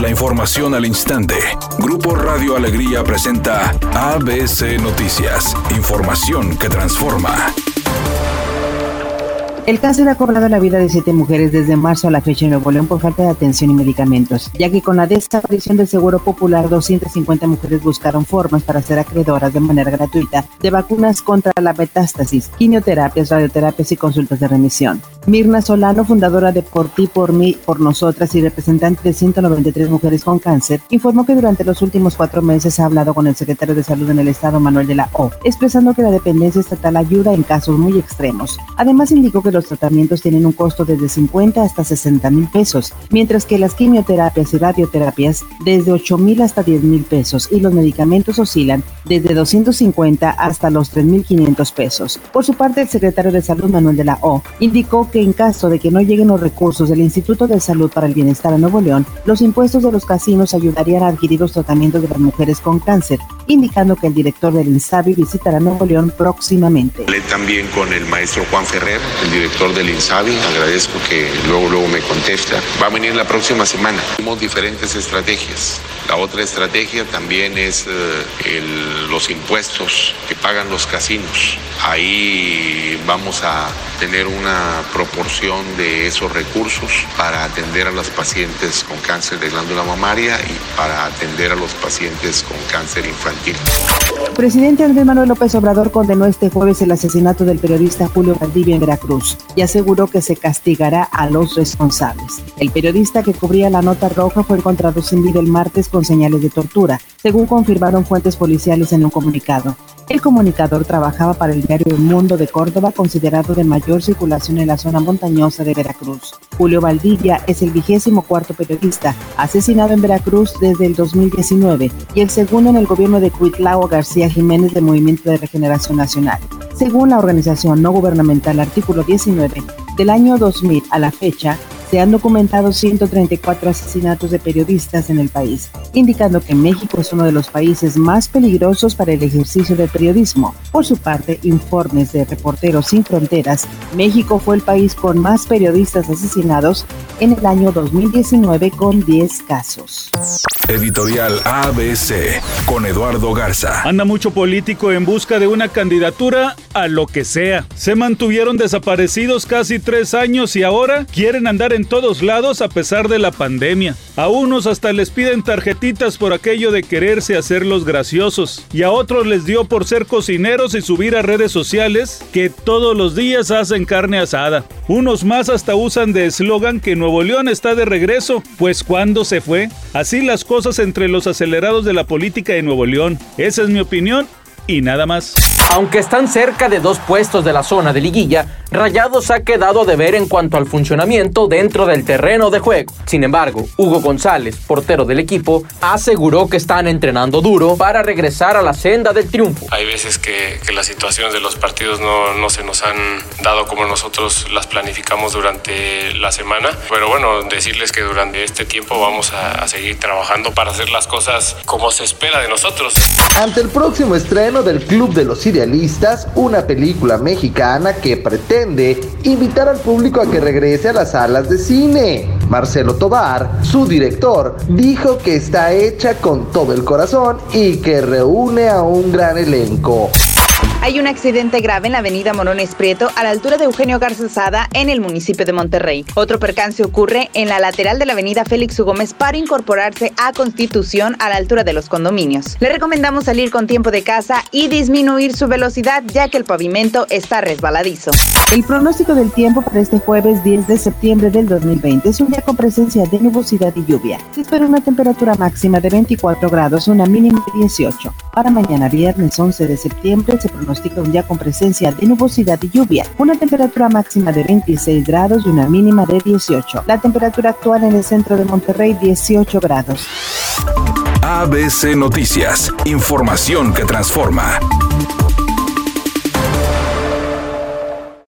La información al instante. Grupo Radio Alegría presenta ABC Noticias. Información que transforma. El cáncer ha cobrado la vida de siete mujeres desde marzo a la fecha en Nuevo León por falta de atención y medicamentos, ya que con la desaparición del Seguro Popular, 250 mujeres buscaron formas para ser acreedoras de manera gratuita de vacunas contra la metástasis, quimioterapias, radioterapias y consultas de remisión. Mirna Solano, fundadora de Por ti, por mí, por nosotras y representante de 193 mujeres con cáncer, informó que durante los últimos cuatro meses ha hablado con el secretario de Salud en el Estado, Manuel de la O, expresando que la dependencia estatal ayuda en casos muy extremos. Además, indicó que los tratamientos tienen un costo desde 50 hasta 60 mil pesos, mientras que las quimioterapias y radioterapias desde 8 mil hasta 10 mil pesos y los medicamentos oscilan desde 250 hasta los 3.500 pesos. Por su parte, el secretario de Salud, Manuel de la O, indicó que en caso de que no lleguen los recursos del Instituto de Salud para el Bienestar en Nuevo León, los impuestos de los casinos ayudarían a adquirir los tratamientos de las mujeres con cáncer, indicando que el director del INSABI visitará Nuevo León próximamente. También con el maestro Juan Ferrer, el director del INSABI, agradezco que luego, luego me contesta. Va a venir la próxima semana. Tenemos diferentes estrategias. La otra estrategia también es eh, los impuestos que pagan los casinos. Ahí vamos a tener una proporción de esos recursos para atender a los pacientes con cáncer de glándula mamaria y para atender a los pacientes con cáncer infantil. Martín. Presidente Andrés Manuel López Obrador condenó este jueves el asesinato del periodista Julio Valdivia en Veracruz y aseguró que se castigará a los responsables. El periodista que cubría la nota roja fue encontrado sin vida el martes con señales de tortura, según confirmaron fuentes policiales en un comunicado. El comunicador trabajaba para el diario El Mundo de Córdoba, considerado de mayor circulación en la zona montañosa de Veracruz. Julio Valdivia es el vigésimo cuarto periodista asesinado en Veracruz desde el 2019 y el segundo en el gobierno de Cuitlao García Jiménez del Movimiento de Regeneración Nacional. Según la organización no gubernamental Artículo 19, del año 2000 a la fecha, se han documentado 134 asesinatos de periodistas en el país, indicando que México es uno de los países más peligrosos para el ejercicio del periodismo. Por su parte, informes de Reporteros Sin Fronteras, México fue el país con más periodistas asesinados en el año 2019 con 10 casos. Editorial ABC con Eduardo Garza. Anda mucho político en busca de una candidatura a lo que sea. Se mantuvieron desaparecidos casi tres años y ahora quieren andar en todos lados a pesar de la pandemia. A unos hasta les piden tarjetitas por aquello de quererse hacer los graciosos y a otros les dio por ser cocineros y subir a redes sociales que todos los días hacen carne asada. Unos más hasta usan de eslogan que Nuevo León está de regreso, pues cuando se fue? Así las cosas entre los acelerados de la política de Nuevo León. Esa es mi opinión y nada más. Aunque están cerca de dos puestos de la zona de liguilla, Rayados ha quedado de ver en cuanto al funcionamiento dentro del terreno de juego. Sin embargo, Hugo González, portero del equipo, aseguró que están entrenando duro para regresar a la senda del triunfo. Hay veces que, las situaciones de los partidos no, no, se nos han dado como nosotros las planificamos durante la semana, pero bueno, decirles que durante este tiempo vamos a, a seguir trabajando para hacer las cosas como se espera de nosotros. Ante el próximo estreno del Club de los Una película mexicana que pretende invitar al público a que regrese a las salas de cine. Marcelo Tobar, su director, dijo que está hecha con todo el corazón y que reúne a un gran elenco. Hay un accidente grave en la avenida Morones Prieto a la altura de Eugenio Garzazada en el municipio de Monterrey. Otro percance ocurre en la lateral de la avenida Félix U. Gómez para incorporarse a Constitución a la altura de los condominios. Le recomendamos salir con tiempo de casa y disminuir su velocidad ya que el pavimento está resbaladizo. El pronóstico del tiempo para este jueves 10 de septiembre del 2020 es un día con presencia de nubosidad y lluvia. Se espera una temperatura máxima de 24 grados, una mínima de 18. Para mañana viernes 11 de septiembre se pronostica un día con presencia de nubosidad y lluvia, una temperatura máxima de 26 grados y una mínima de 18. La temperatura actual en el centro de Monterrey 18 grados. ABC Noticias, información que transforma.